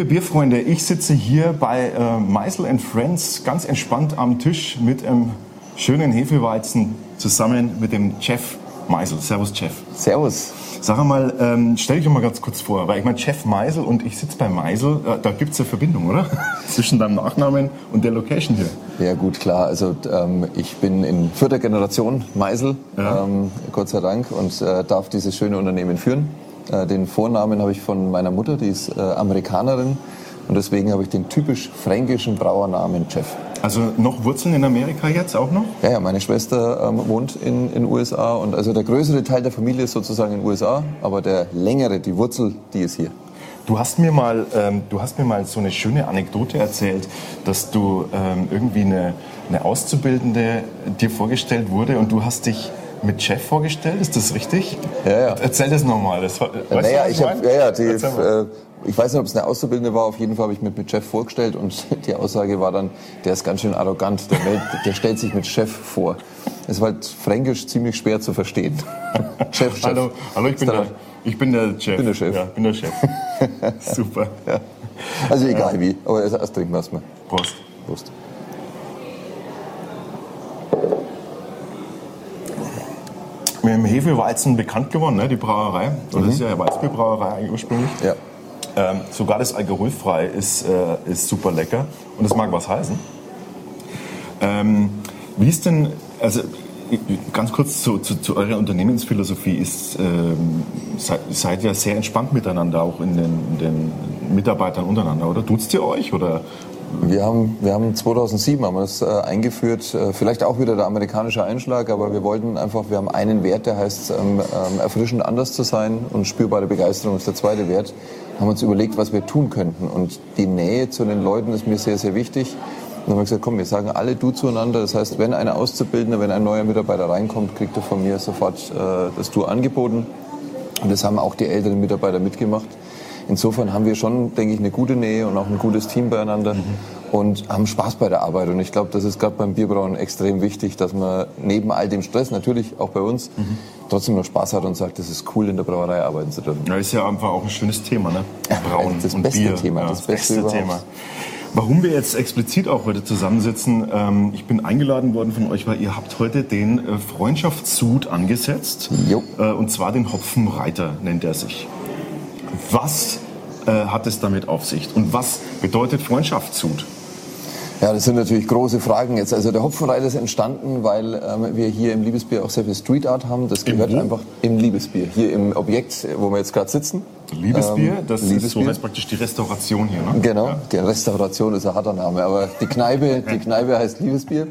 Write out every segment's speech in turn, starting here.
Liebe Bierfreunde, ich sitze hier bei äh, Meisel Friends ganz entspannt am Tisch mit einem schönen Hefeweizen zusammen mit dem Chef Meisel. Servus, Chef. Servus. Sag mal, ähm, stell dich doch mal ganz kurz vor, weil ich meine, Chef Meisel und ich sitze bei Meisel, äh, da gibt es eine Verbindung, oder? Zwischen deinem Nachnamen und der Location hier. Ja gut, klar. Also ähm, ich bin in vierter Generation Meisel, ja. ähm, Gott sei Dank, und äh, darf dieses schöne Unternehmen führen. Äh, den Vornamen habe ich von meiner Mutter, die ist äh, Amerikanerin. Und deswegen habe ich den typisch fränkischen Brauernamen Chef. Also noch Wurzeln in Amerika jetzt auch noch? Ja, ja meine Schwester ähm, wohnt in den USA und also der größere Teil der Familie ist sozusagen in den USA, aber der längere, die Wurzel, die ist hier. Du hast mir mal, ähm, du hast mir mal so eine schöne Anekdote erzählt, dass du ähm, irgendwie eine, eine Auszubildende dir vorgestellt wurde und du hast dich mit Chef vorgestellt, ist das richtig? Ja, ja. Erzähl das nochmal. Das, weißt naja, du, ich, hab, ja, ja, die, äh, ich weiß nicht, ob es eine Auszubildende war, auf jeden Fall habe ich mich mit Chef vorgestellt und die Aussage war dann, der ist ganz schön arrogant, der, meldet, der stellt sich mit Chef vor. Es war halt fränkisch ziemlich schwer zu verstehen. Chef, Chef. Hallo, hallo ich, bin der, ich bin der Chef. Bin der Chef. Ja, bin der Chef. Super. Ja. Also egal ja. wie, aber erst trinken wir es mal. Prost. Prost. Mit dem Hefeweizen bekannt geworden, ne, die Brauerei. Das mhm. ist ja eine Weißbierbrauerei eigentlich ursprünglich. Ja. Ähm, sogar das alkoholfrei ist, äh, ist super lecker und das mag was heißen. Ähm, wie ist denn, also ganz kurz zu, zu, zu eurer Unternehmensphilosophie, ist, ähm, seid, seid ihr sehr entspannt miteinander, auch in den, in den Mitarbeitern untereinander, oder? Duzt ihr euch oder wir haben, wir haben 2007 haben wir das äh, eingeführt, äh, vielleicht auch wieder der amerikanische Einschlag, aber wir wollten einfach, wir haben einen Wert, der heißt ähm, ähm, erfrischend anders zu sein und spürbare Begeisterung ist der zweite Wert. Haben uns überlegt, was wir tun könnten und die Nähe zu den Leuten ist mir sehr, sehr wichtig. Und dann haben wir gesagt, komm, wir sagen alle du zueinander. Das heißt, wenn eine Auszubildende, wenn ein neuer Mitarbeiter reinkommt, kriegt er von mir sofort äh, das Du angeboten. Und das haben auch die älteren Mitarbeiter mitgemacht. Insofern haben wir schon, denke ich, eine gute Nähe und auch ein gutes Team beieinander mhm. und haben Spaß bei der Arbeit. Und ich glaube, das ist gerade beim Bierbrauen extrem wichtig, dass man neben all dem Stress, natürlich auch bei uns, mhm. trotzdem noch Spaß hat und sagt, das ist cool, in der Brauerei arbeiten zu dürfen. Ja, ist ja einfach auch ein schönes Thema, ne? Brauen das und beste Bier. Thema, ja, das, das, beste, beste Thema. Warum wir jetzt explizit auch heute zusammensitzen, ähm, ich bin eingeladen worden von euch, weil ihr habt heute den äh, Freundschaftssud angesetzt. Jo. Äh, und zwar den Hopfenreiter nennt er sich. Was äh, hat es damit auf sich? Und was bedeutet Freundschaftssud? Ja, das sind natürlich große Fragen jetzt. Also der Hopfenreiter ist entstanden, weil ähm, wir hier im Liebesbier auch sehr viel Street Art haben. Das gehört einfach im Liebesbier, hier im Objekt, wo wir jetzt gerade sitzen. Liebesbier, ähm, das Liebesbier. ist so heißt praktisch die Restauration hier, ne? Genau, ja. die Restauration ist ein harter Name, aber die Kneipe, die Kneipe heißt Liebesbier.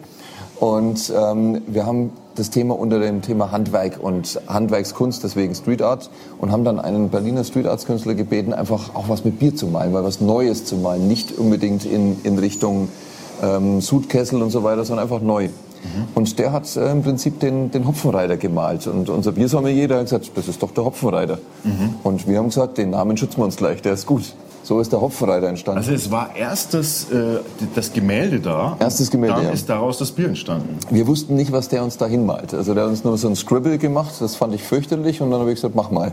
Und ähm, wir haben das Thema unter dem Thema Handwerk und Handwerkskunst, deswegen Street Art, und haben dann einen Berliner Street Arts Künstler gebeten, einfach auch was mit Bier zu malen, weil was Neues zu malen, nicht unbedingt in, in Richtung ähm, Sudkessel und so weiter, sondern einfach neu. Mhm. Und der hat äh, im Prinzip den, den Hopfenreiter gemalt. Und unser Biersommelier hat gesagt, das ist doch der Hopfenreiter. Mhm. Und wir haben gesagt, den Namen schützen wir uns gleich, der ist gut. So ist der Hopfenreiter entstanden. Also es war erst das, äh, das Gemälde da. Erstes Gemälde, Dann ja. ist daraus das Bier entstanden. Wir wussten nicht, was der uns da hinmalt. Also der hat uns nur so ein Scribble gemacht, das fand ich fürchterlich und dann habe ich gesagt, mach mal.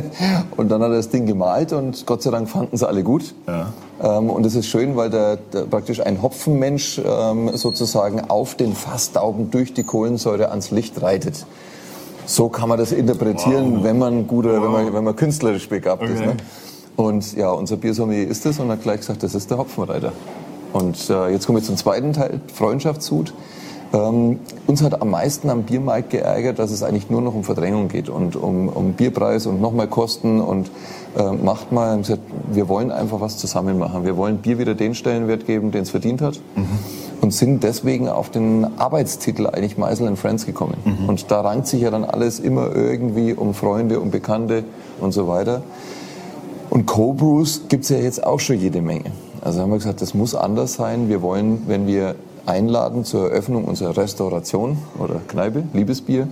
und dann hat er das Ding gemalt und Gott sei Dank fanden sie alle gut. Ja. Ähm, und es ist schön, weil der, der praktisch ein Hopfenmensch ähm, sozusagen auf den Fassdauben durch die Kohlensäure ans Licht reitet. So kann man das interpretieren, wow. wenn man guter, wow. wenn man, wenn man künstlerisch begabt okay. ist. Ne? Und ja, unser Biersommelier ist es und hat gleich gesagt, das ist der Hopfenreiter. Und äh, jetzt kommen wir zum zweiten Teil, Freundschaftshut. Ähm, uns hat am meisten am Biermarkt geärgert, dass es eigentlich nur noch um Verdrängung geht und um, um Bierpreis und nochmal Kosten und äh, macht mal. Gesagt, wir wollen einfach was zusammen machen. Wir wollen Bier wieder den Stellenwert geben, den es verdient hat. Mhm. Und sind deswegen auf den Arbeitstitel eigentlich Meisel Friends gekommen. Mhm. Und da rankt sich ja dann alles immer irgendwie um Freunde, um Bekannte und so weiter. Und Co-Brews gibt es ja jetzt auch schon jede Menge. Also haben wir gesagt, das muss anders sein. Wir wollen, wenn wir einladen zur Eröffnung unserer Restauration oder Kneipe, Liebesbier,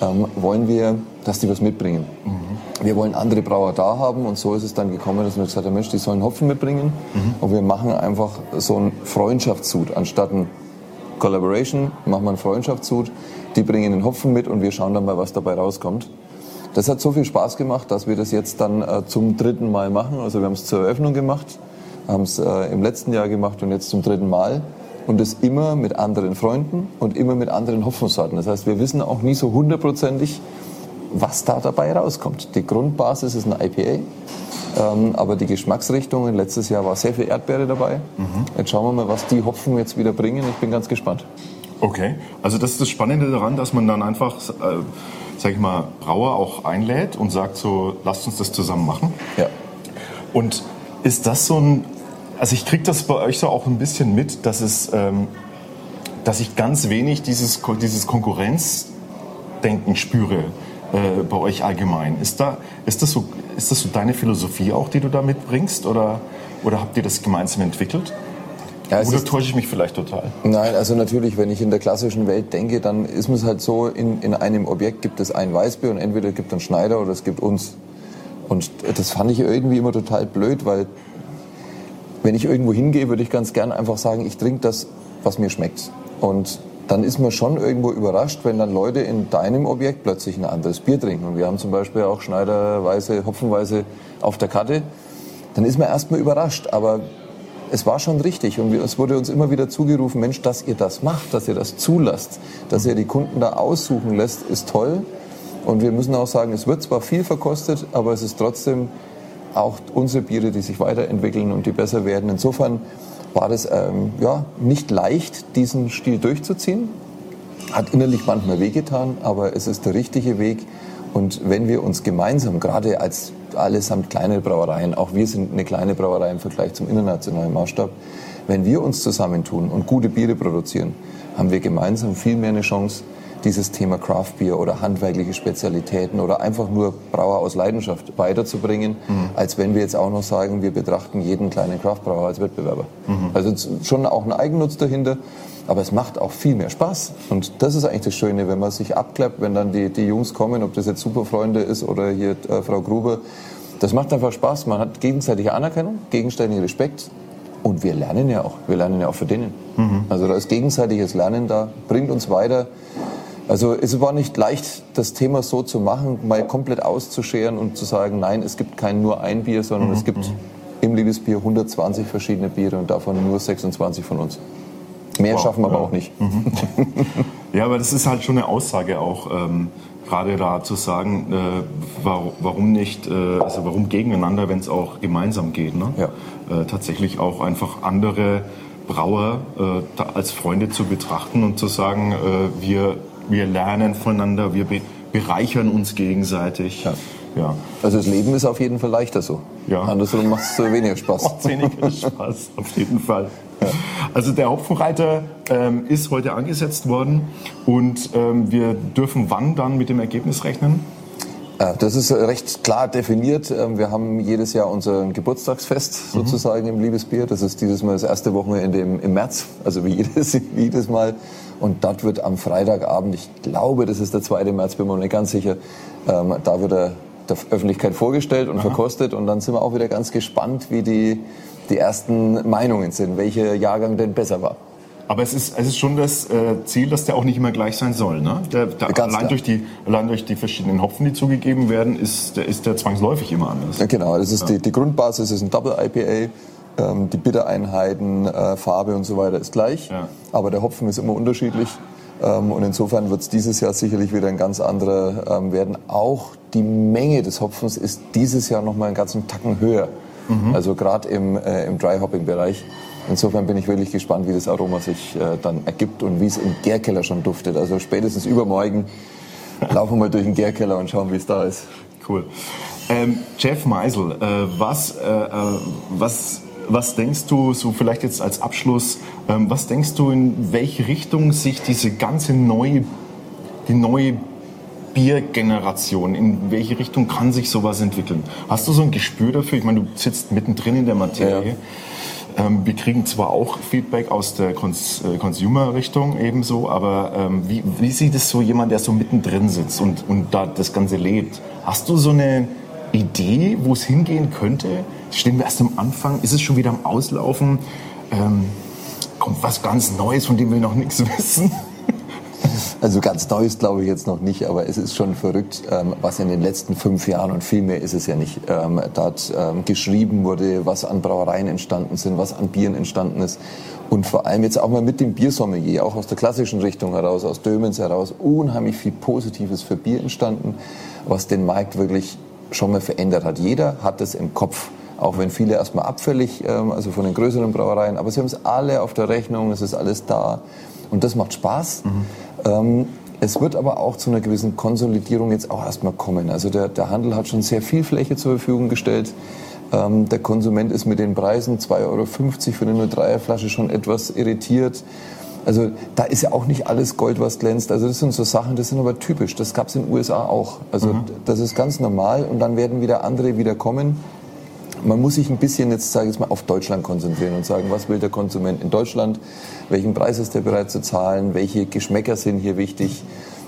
ähm, wollen wir, dass die was mitbringen. Mhm. Wir wollen andere Brauer da haben und so ist es dann gekommen, dass wir gesagt haben, Mensch, die sollen Hopfen mitbringen mhm. und wir machen einfach so einen Freundschaftssud. Anstatt ein Collaboration machen wir einen Freundschaftssud, die bringen den Hopfen mit und wir schauen dann mal, was dabei rauskommt. Das hat so viel Spaß gemacht, dass wir das jetzt dann äh, zum dritten Mal machen. Also wir haben es zur Eröffnung gemacht, haben es äh, im letzten Jahr gemacht und jetzt zum dritten Mal. Und das immer mit anderen Freunden und immer mit anderen Hopfensorten. Das heißt, wir wissen auch nie so hundertprozentig, was da dabei rauskommt. Die Grundbasis ist ein IPA, ähm, aber die Geschmacksrichtungen, letztes Jahr war sehr viel Erdbeere dabei. Mhm. Jetzt schauen wir mal, was die Hopfen jetzt wieder bringen. Ich bin ganz gespannt. Okay, also das ist das Spannende daran, dass man dann einfach, äh, sag ich mal, Brauer auch einlädt und sagt so, lasst uns das zusammen machen. Ja. Und ist das so ein, also ich kriege das bei euch so auch ein bisschen mit, dass es, ähm, dass ich ganz wenig dieses, dieses Konkurrenzdenken spüre äh, bei euch allgemein. Ist, da, ist, das so, ist das so deine Philosophie auch, die du da mitbringst oder, oder habt ihr das gemeinsam entwickelt? Ja, Oder täusche ich mich vielleicht total? Nein, also natürlich, wenn ich in der klassischen Welt denke, dann ist es halt so, in, in einem Objekt gibt es ein Weißbier und entweder gibt es einen Schneider oder es gibt uns. Und das fand ich irgendwie immer total blöd, weil wenn ich irgendwo hingehe, würde ich ganz gern einfach sagen, ich trinke das, was mir schmeckt. Und dann ist man schon irgendwo überrascht, wenn dann Leute in deinem Objekt plötzlich ein anderes Bier trinken. Und wir haben zum Beispiel auch Schneiderweise, Hopfenweise auf der Karte. Dann ist man erstmal überrascht. Aber es war schon richtig und es wurde uns immer wieder zugerufen, Mensch, dass ihr das macht, dass ihr das zulasst, dass ihr die Kunden da aussuchen lässt, ist toll. Und wir müssen auch sagen, es wird zwar viel verkostet, aber es ist trotzdem auch unsere Biere, die sich weiterentwickeln und die besser werden. Insofern war das ähm, ja, nicht leicht, diesen Stil durchzuziehen. Hat innerlich manchmal wehgetan, aber es ist der richtige Weg. Und wenn wir uns gemeinsam, gerade als allesamt kleine Brauereien, auch wir sind eine kleine Brauerei im Vergleich zum internationalen Maßstab, wenn wir uns zusammentun und gute Biere produzieren, haben wir gemeinsam viel mehr eine Chance, dieses Thema Craft Beer oder handwerkliche Spezialitäten oder einfach nur Brauer aus Leidenschaft weiterzubringen, mhm. als wenn wir jetzt auch noch sagen, wir betrachten jeden kleinen Craftbrauer als Wettbewerber. Mhm. Also schon auch ein Eigennutz dahinter, aber es macht auch viel mehr Spaß. Und das ist eigentlich das Schöne, wenn man sich abklappt, wenn dann die, die Jungs kommen, ob das jetzt Superfreunde ist oder hier äh, Frau Gruber. Das macht einfach Spaß. Man hat gegenseitige Anerkennung, gegenseitigen Respekt. Und wir lernen ja auch. Wir lernen ja auch für denen. Mhm. Also da ist gegenseitiges Lernen da, bringt uns weiter. Also es war nicht leicht, das Thema so zu machen, mal komplett auszuscheren und zu sagen, nein, es gibt kein nur ein Bier, sondern mhm. es gibt mhm. im Liebesbier 120 verschiedene Biere und davon nur 26 von uns. Mehr wow, schaffen wir ja. aber auch nicht. Mhm. ja, aber das ist halt schon eine Aussage auch, ähm, gerade da zu sagen, äh, warum, warum, nicht, äh, also warum gegeneinander, wenn es auch gemeinsam geht. Ne? Ja. Äh, tatsächlich auch einfach andere Brauer äh, als Freunde zu betrachten und zu sagen, äh, wir wir lernen voneinander, wir bereichern uns gegenseitig. Ja. Ja. Also das Leben ist auf jeden Fall leichter so. Ja. Andersrum macht es weniger Spaß. Macht weniger Spaß, auf jeden Fall. Also der Hopfenreiter ähm, ist heute angesetzt worden und ähm, wir dürfen wann dann mit dem Ergebnis rechnen? Äh, das ist recht klar definiert. Ähm, wir haben jedes Jahr unser Geburtstagsfest mhm. sozusagen mhm. im Liebesbier. Das ist dieses Mal das erste Wochenende im, im März, also wie jedes, wie jedes Mal. Und dort wird am Freitagabend, ich glaube, das ist der 2. März, bin mir nicht ganz sicher, ähm, da wird er der Öffentlichkeit vorgestellt und Aha. verkostet. Und dann sind wir auch wieder ganz gespannt, wie die, die ersten Meinungen sind, welcher Jahrgang denn besser war. Aber es ist, es ist schon das äh, Ziel, dass der auch nicht immer gleich sein soll. Ne? Der, der, allein, durch die, allein durch die verschiedenen Hopfen, die zugegeben werden, ist der, ist der zwangsläufig immer anders. Ja, genau, das ist ja. die, die Grundbasis ist ein Double IPA. Ähm, die Bittereinheiten, äh, Farbe und so weiter ist gleich, ja. aber der Hopfen ist immer unterschiedlich. Ähm, und insofern wird es dieses Jahr sicherlich wieder ein ganz anderer ähm, werden. Auch die Menge des Hopfens ist dieses Jahr noch mal einen ganzen Tacken höher. Mhm. Also gerade im, äh, im Dry-Hopping-Bereich. Insofern bin ich wirklich gespannt, wie das Aroma sich äh, dann ergibt und wie es im Gärkeller schon duftet. Also spätestens übermorgen laufen wir mal durch den Gärkeller und schauen, wie es da ist. Cool. Ähm, Jeff Meisel, äh, was, äh, äh was was denkst du, so vielleicht jetzt als Abschluss, ähm, was denkst du, in welche Richtung sich diese ganze neue, die neue Biergeneration, in welche Richtung kann sich sowas entwickeln? Hast du so ein Gespür dafür? Ich meine, du sitzt mittendrin in der Materie. Ja. Ähm, wir kriegen zwar auch Feedback aus der Cons äh, Consumer-Richtung ebenso, aber ähm, wie, wie sieht es so jemand, der so mittendrin sitzt und, und da das Ganze lebt? Hast du so eine Idee, wo es hingehen könnte? Stehen wir erst am Anfang? Ist es schon wieder am Auslaufen? Ähm, kommt was ganz Neues, von dem wir noch nichts wissen? Also ganz neu ist, glaube ich, jetzt noch nicht, aber es ist schon verrückt, ähm, was in den letzten fünf Jahren und viel mehr ist es ja nicht, ähm, dort ähm, geschrieben wurde, was an Brauereien entstanden sind, was an Bieren entstanden ist. Und vor allem jetzt auch mal mit dem Biersommelier, auch aus der klassischen Richtung heraus, aus Dömens heraus, unheimlich viel Positives für Bier entstanden, was den Markt wirklich schon mal verändert hat. Jeder hat es im Kopf auch wenn viele erstmal abfällig, also von den größeren Brauereien, aber sie haben es alle auf der Rechnung, es ist alles da und das macht Spaß. Mhm. Ähm, es wird aber auch zu einer gewissen Konsolidierung jetzt auch erstmal kommen. Also der, der Handel hat schon sehr viel Fläche zur Verfügung gestellt. Ähm, der Konsument ist mit den Preisen 2,50 Euro für eine 03er Flasche schon etwas irritiert. Also da ist ja auch nicht alles Gold, was glänzt. Also das sind so Sachen, das sind aber typisch. Das gab es in den USA auch. Also mhm. das ist ganz normal und dann werden wieder andere wieder kommen man muss sich ein bisschen jetzt, sage ich mal, auf Deutschland konzentrieren und sagen, was will der Konsument in Deutschland, welchen Preis ist der bereit zu zahlen, welche Geschmäcker sind hier wichtig.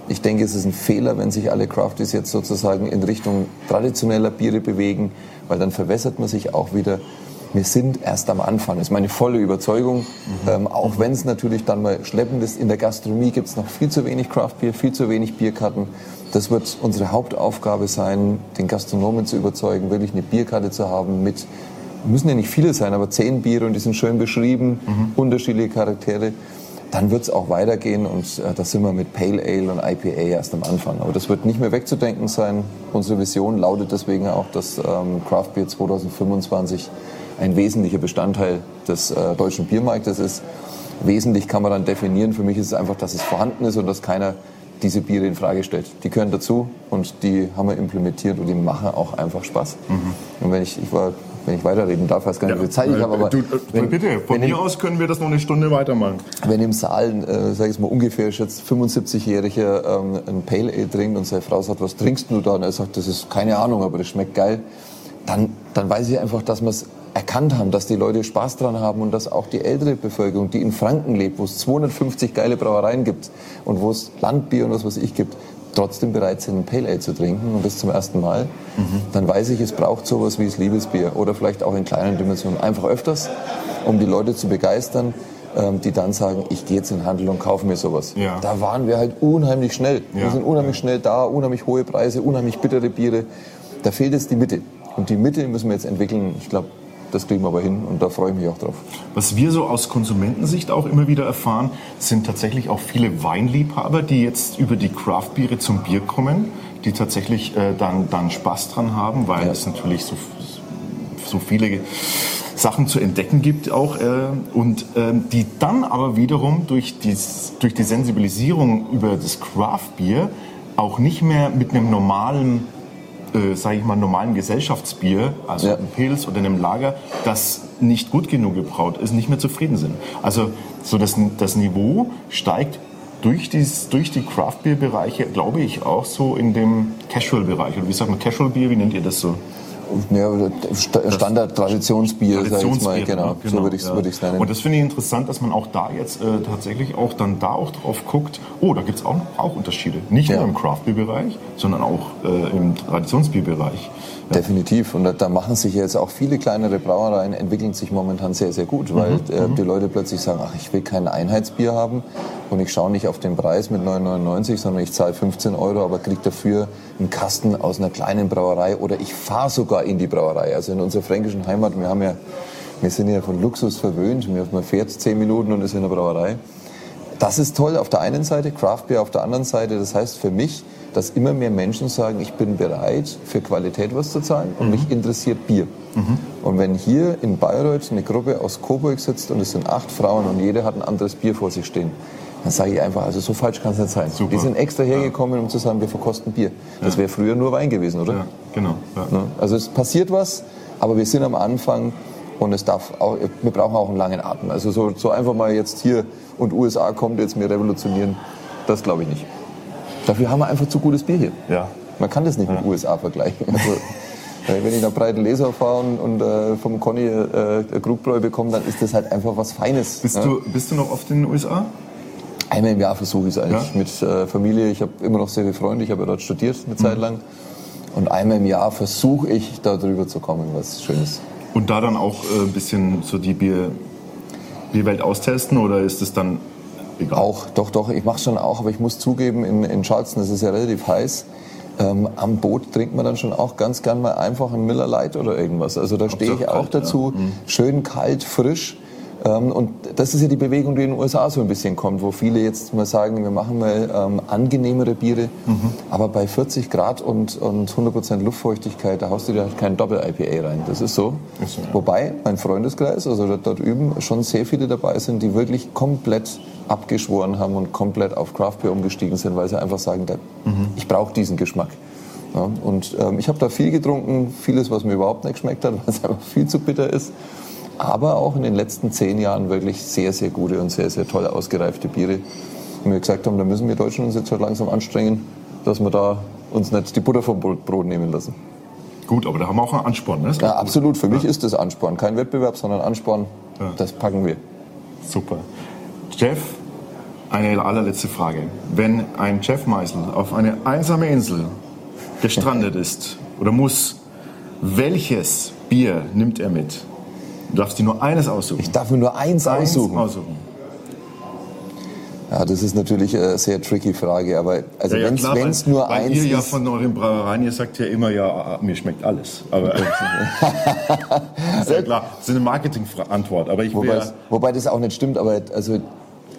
Ich denke, es ist ein Fehler, wenn sich alle Crafties jetzt sozusagen in Richtung traditioneller Biere bewegen, weil dann verwässert man sich auch wieder. Wir sind erst am Anfang, das ist meine volle Überzeugung. Mhm. Ähm, auch wenn es natürlich dann mal schleppend ist, in der Gastronomie gibt es noch viel zu wenig Craftbier, viel zu wenig Bierkarten. Das wird unsere Hauptaufgabe sein, den Gastronomen zu überzeugen, wirklich eine Bierkarte zu haben mit, müssen ja nicht viele sein, aber zehn Biere und die sind schön beschrieben, mhm. unterschiedliche Charaktere. Dann wird es auch weitergehen und äh, da sind wir mit Pale Ale und IPA erst am Anfang. Aber das wird nicht mehr wegzudenken sein. Unsere Vision lautet deswegen auch, dass ähm, Craft Beer 2025 ein wesentlicher Bestandteil des äh, deutschen Biermarktes ist. Wesentlich kann man dann definieren. Für mich ist es einfach, dass es vorhanden ist und dass keiner diese Biere in Frage stellt. Die gehören dazu und die haben wir implementiert und die machen auch einfach Spaß. Mhm. Und wenn ich, ich war, wenn ich weiterreden darf, weiß gar nicht, wie viel Zeit ich habe, aber du, äh, wenn, bitte, von mir aus können wir das noch eine Stunde weitermachen. Wenn im Saal, äh, sage ich mal ungefähr jetzt 75-jähriger ähm, ein Pale Ale trinkt und seine Frau sagt, was trinkst du da? Und er sagt, das ist keine Ahnung, aber das schmeckt geil. Dann, dann weiß ich einfach, dass man es erkannt haben, dass die Leute Spaß dran haben und dass auch die ältere Bevölkerung, die in Franken lebt, wo es 250 geile Brauereien gibt und wo es Landbier und was weiß ich gibt, trotzdem bereit sind, ein Pale Ale zu trinken und das zum ersten Mal, mhm. dann weiß ich, es braucht sowas wie das Liebesbier oder vielleicht auch in kleinen Dimensionen einfach öfters, um die Leute zu begeistern, ähm, die dann sagen, ich gehe jetzt in den Handel und kaufe mir sowas. Ja. Da waren wir halt unheimlich schnell. Ja. Wir sind unheimlich schnell da, unheimlich hohe Preise, unheimlich bittere Biere. Da fehlt jetzt die Mitte. Und die Mitte müssen wir jetzt entwickeln. Ich glaube, das kriegen wir aber hin und da freue ich mich auch drauf. Was wir so aus Konsumentensicht auch immer wieder erfahren, sind tatsächlich auch viele Weinliebhaber, die jetzt über die Craftbiere zum Bier kommen, die tatsächlich äh, dann, dann Spaß dran haben, weil ja. es natürlich so, so viele Sachen zu entdecken gibt auch äh, und äh, die dann aber wiederum durch die, durch die Sensibilisierung über das Craftbier auch nicht mehr mit einem normalen äh, sage ich mal, normalen Gesellschaftsbier, also ja. einem Pilz oder einem Lager, das nicht gut genug gebraut ist, nicht mehr zufrieden sind. Also so das, das Niveau steigt durch, dies, durch die Craft-Bier-Bereiche, glaube ich, auch so in dem Casual-Bereich. Oder wie sagt man Casual-Bier, wie nennt ihr das so? Ja, Standard-Traditionsbier, sag ich mal, genau, genau, so würde ich es ja. würd nennen. Und das finde ich interessant, dass man auch da jetzt äh, tatsächlich auch dann da auch drauf guckt, oh, da gibt es auch, auch Unterschiede. Nicht ja. nur im Craft-Bier-Bereich, sondern auch äh, im Traditionsbier-Bereich. Definitiv. Und da machen sich jetzt auch viele kleinere Brauereien, entwickeln sich momentan sehr, sehr gut, weil mhm. äh, mhm. die Leute plötzlich sagen, ach, ich will kein Einheitsbier haben und ich schaue nicht auf den Preis mit 9,99, sondern ich zahle 15 Euro, aber kriege dafür einen Kasten aus einer kleinen Brauerei oder ich fahre sogar in die Brauerei. Also in unserer fränkischen Heimat, wir haben ja, wir sind ja von Luxus verwöhnt, man fährt 10 Minuten und ist in der Brauerei. Das ist toll auf der einen Seite, Craft Beer auf der anderen Seite. Das heißt für mich, dass immer mehr Menschen sagen, ich bin bereit, für Qualität was zu zahlen und mhm. mich interessiert Bier. Mhm. Und wenn hier in Bayreuth eine Gruppe aus Coburg sitzt und es sind acht Frauen und jede hat ein anderes Bier vor sich stehen, dann sage ich einfach, also so falsch kann es nicht sein. Super. Die sind extra hergekommen, um zu sagen, wir verkosten Bier. Das wäre früher nur Wein gewesen, oder? Ja, genau. Ja. Also es passiert was, aber wir sind am Anfang und es darf auch, wir brauchen auch einen langen Atem. Also so, so einfach mal jetzt hier und USA kommt jetzt mir revolutionieren, das glaube ich nicht. Dafür haben wir einfach zu gutes Bier hier. Ja. Man kann das nicht ja. mit USA vergleichen. Also, wenn ich nach breiten Leser fahre und äh, vom Conny äh, Krugbräu bekomme, dann ist das halt einfach was Feines. Bist, ja. du, bist du noch oft in den USA? Einmal im Jahr versuche ich es eigentlich ja? mit äh, Familie. Ich habe immer noch sehr viele Freunde. Ich habe ja dort studiert eine Zeit mhm. lang. Und einmal im Jahr versuche ich, da drüber zu kommen, was schön ist. Und da dann auch äh, ein bisschen so die Bier, Bierwelt austesten oder ist es dann egal? Auch, doch, doch, ich mache schon auch, aber ich muss zugeben, in, in Charleston ist es ja relativ heiß. Ähm, am Boot trinkt man dann schon auch ganz gern mal einfach einen Miller Light oder irgendwas. Also da stehe ich auch kalt, ja. dazu. Schön kalt, frisch. Ähm, und das ist ja die Bewegung, die in den USA so ein bisschen kommt, wo viele jetzt mal sagen, wir machen mal ähm, angenehmere Biere. Aber bei 40 Grad und, und 100% Luftfeuchtigkeit, da haust du dir halt kein Doppel-IPA rein. Das ist so. Ist so, ja. Wobei mein Freundeskreis, also dort, dort üben, schon sehr viele dabei sind, die wirklich komplett abgeschworen haben und komplett auf Craft Beer umgestiegen sind, weil sie einfach sagen, da, ich brauche diesen Geschmack. Ja, und ähm, ich habe da viel getrunken, vieles, was mir überhaupt nicht geschmeckt hat, weil es einfach viel zu bitter ist. Aber auch in den letzten zehn Jahren wirklich sehr, sehr gute und sehr, sehr toll ausgereifte Biere. Und wir gesagt haben, da müssen wir Deutschen uns jetzt halt langsam anstrengen, dass wir da uns nicht die Butter vom Brot nehmen lassen. Gut, aber da haben wir auch einen Ansporn. Ne? Ja, absolut. Für mich ist das Ansporn. Kein Wettbewerb, sondern Ansporn. Ja. Das packen wir. Super. Jeff, eine allerletzte Frage. Wenn ein Jeff Meisel auf eine einsame Insel gestrandet ist oder muss, welches Bier nimmt er mit? Du darfst dir nur eines aussuchen. Ich darf mir nur eins, Eins aussuchen. aussuchen. Ja, das ist natürlich eine sehr tricky Frage. Aber also Ja, ja, wenn es nur eins ihr ja von euren Brauereien, ihr sagt ja immer, ja, mir schmeckt alles. Aber ist ja klar, das ist eine Marketingantwort. Aber ich Wobei, es- wobei das auch nicht stimmt, aber also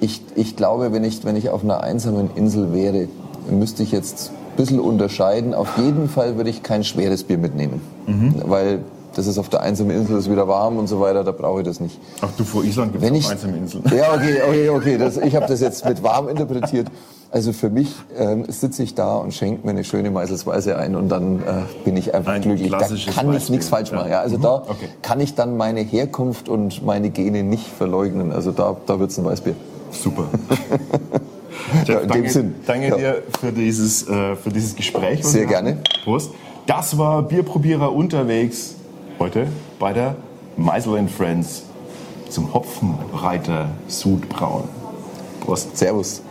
ich, ich glaube, wenn ich, wenn ich auf einer einsamen Insel wäre, müsste ich jetzt ein bisschen unterscheiden. Auf jeden Fall würde ich kein schweres Bier mitnehmen, Mhm. weil das ist auf der einsamen Insel, ist wieder warm und so weiter, da brauche ich das nicht. ach du, vor Island gibt es einsame Inseln. Ja, okay, okay, okay. Das, ich habe das jetzt mit warm interpretiert. Also für mich ähm, sitze ich da und schenke mir eine schöne Meißelsweise ein und dann äh, bin ich einfach Ein glücklich. Da kann ich nichts falsch ja. machen. Ja, also da Okay. kann ich dann meine Herkunft und meine Gene nicht verleugnen. Also da, da wird's ein Weißbier. Super. Jeff, Ja, in dem danke, Sinn. danke Ja. dir für dieses, äh, für dieses Gespräch. Sehr gerne. Prost. Das war Bierprobierer unterwegs heute bei der Meisel Friends zum Hopfenreiter Sudbrauen. Prost. Servus.